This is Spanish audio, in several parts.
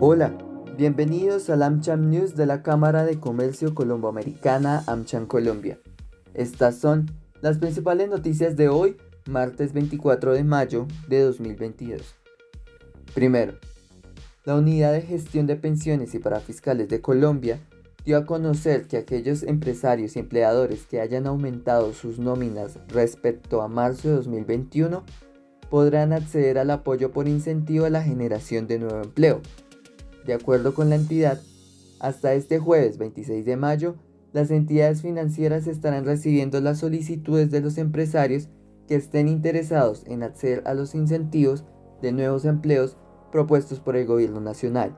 Hola, bienvenidos al AmCham News de la Cámara de Comercio Colomboamericana AmCham Colombia. Estas son las principales noticias de hoy, martes 24 de mayo de 2022. Primero, la Unidad de Gestión de Pensiones y Parafiscales de Colombia dio a conocer que aquellos empresarios y empleadores que hayan aumentado sus nóminas respecto a marzo de 2021 podrán acceder al apoyo por incentivo a la generación de nuevo empleo de acuerdo con la entidad, hasta este jueves 26 de mayo, las entidades financieras estarán recibiendo las solicitudes de los empresarios que estén interesados en acceder a los incentivos de nuevos empleos propuestos por el gobierno nacional.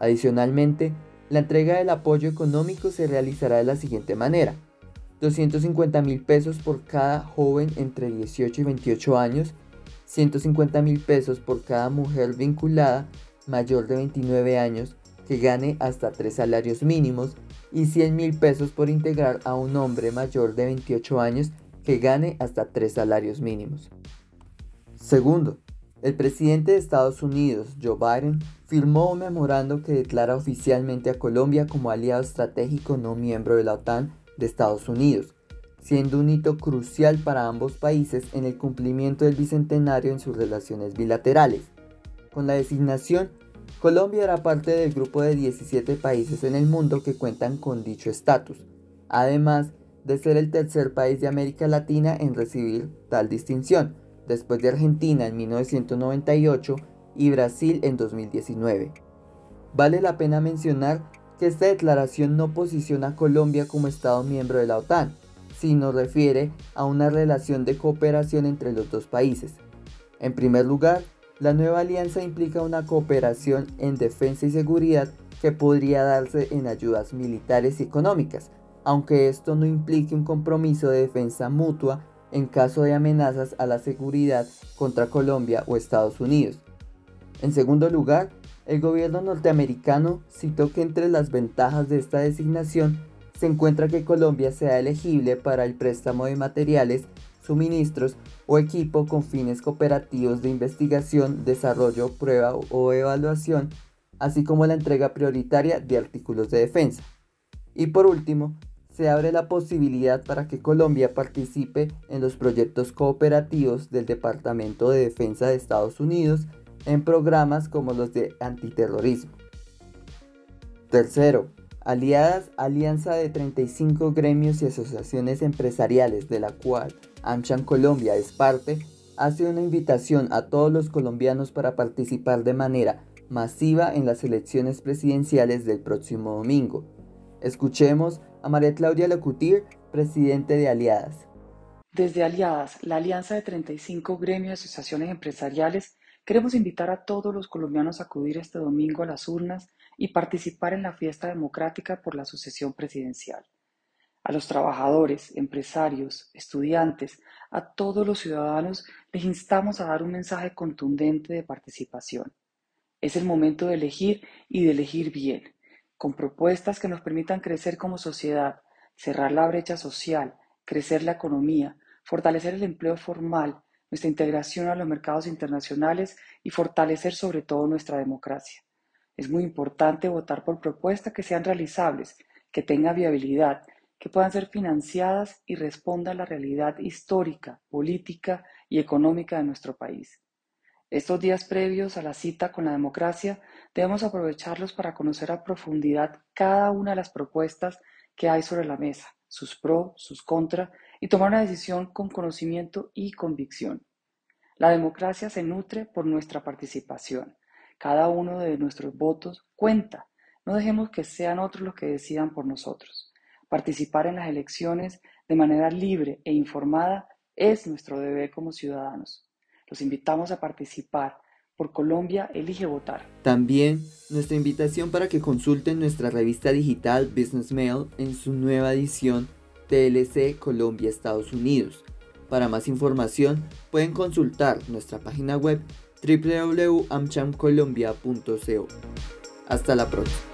Adicionalmente, la entrega del apoyo económico se realizará de la siguiente manera. 250 mil pesos por cada joven entre 18 y 28 años, 150 mil pesos por cada mujer vinculada mayor de 29 años que gane hasta 3 salarios mínimos y 100 mil pesos por integrar a un hombre mayor de 28 años que gane hasta 3 salarios mínimos. Segundo, el presidente de Estados Unidos, Joe Biden, firmó un memorando que declara oficialmente a Colombia como aliado estratégico no miembro de la OTAN de Estados Unidos, siendo un hito crucial para ambos países en el cumplimiento del bicentenario en sus relaciones bilaterales. Con la designación, Colombia era parte del grupo de 17 países en el mundo que cuentan con dicho estatus, además de ser el tercer país de América Latina en recibir tal distinción, después de Argentina en 1998 y Brasil en 2019. Vale la pena mencionar que esta declaración no posiciona a Colombia como Estado miembro de la OTAN, sino refiere a una relación de cooperación entre los dos países. En primer lugar, la nueva alianza implica una cooperación en defensa y seguridad que podría darse en ayudas militares y económicas, aunque esto no implique un compromiso de defensa mutua en caso de amenazas a la seguridad contra Colombia o Estados Unidos. En segundo lugar, el gobierno norteamericano citó que entre las ventajas de esta designación se encuentra que Colombia sea elegible para el préstamo de materiales suministros o equipo con fines cooperativos de investigación, desarrollo, prueba o evaluación, así como la entrega prioritaria de artículos de defensa. Y por último, se abre la posibilidad para que Colombia participe en los proyectos cooperativos del Departamento de Defensa de Estados Unidos en programas como los de antiterrorismo. Tercero, aliadas alianza de 35 gremios y asociaciones empresariales de la cual AmCham Colombia es parte, hace una invitación a todos los colombianos para participar de manera masiva en las elecciones presidenciales del próximo domingo. Escuchemos a María Claudia Locutir, presidente de Aliadas. Desde Aliadas, la alianza de 35 gremios y asociaciones empresariales, queremos invitar a todos los colombianos a acudir este domingo a las urnas y participar en la fiesta democrática por la sucesión presidencial. A los trabajadores, empresarios, estudiantes, a todos los ciudadanos les instamos a dar un mensaje contundente de participación. Es el momento de elegir y de elegir bien, con propuestas que nos permitan crecer como sociedad, cerrar la brecha social, crecer la economía, fortalecer el empleo formal, nuestra integración a los mercados internacionales y fortalecer sobre todo nuestra democracia. Es muy importante votar por propuestas que sean realizables, que tengan viabilidad que puedan ser financiadas y respondan a la realidad histórica, política y económica de nuestro país. Estos días previos a la cita con la democracia debemos aprovecharlos para conocer a profundidad cada una de las propuestas que hay sobre la mesa, sus pros, sus contras, y tomar una decisión con conocimiento y convicción. La democracia se nutre por nuestra participación. Cada uno de nuestros votos cuenta. No dejemos que sean otros los que decidan por nosotros. Participar en las elecciones de manera libre e informada es nuestro deber como ciudadanos. Los invitamos a participar. Por Colombia elige votar. También nuestra invitación para que consulten nuestra revista digital Business Mail en su nueva edición TLC Colombia Estados Unidos. Para más información pueden consultar nuestra página web www.amchamcolombia.co. Hasta la próxima.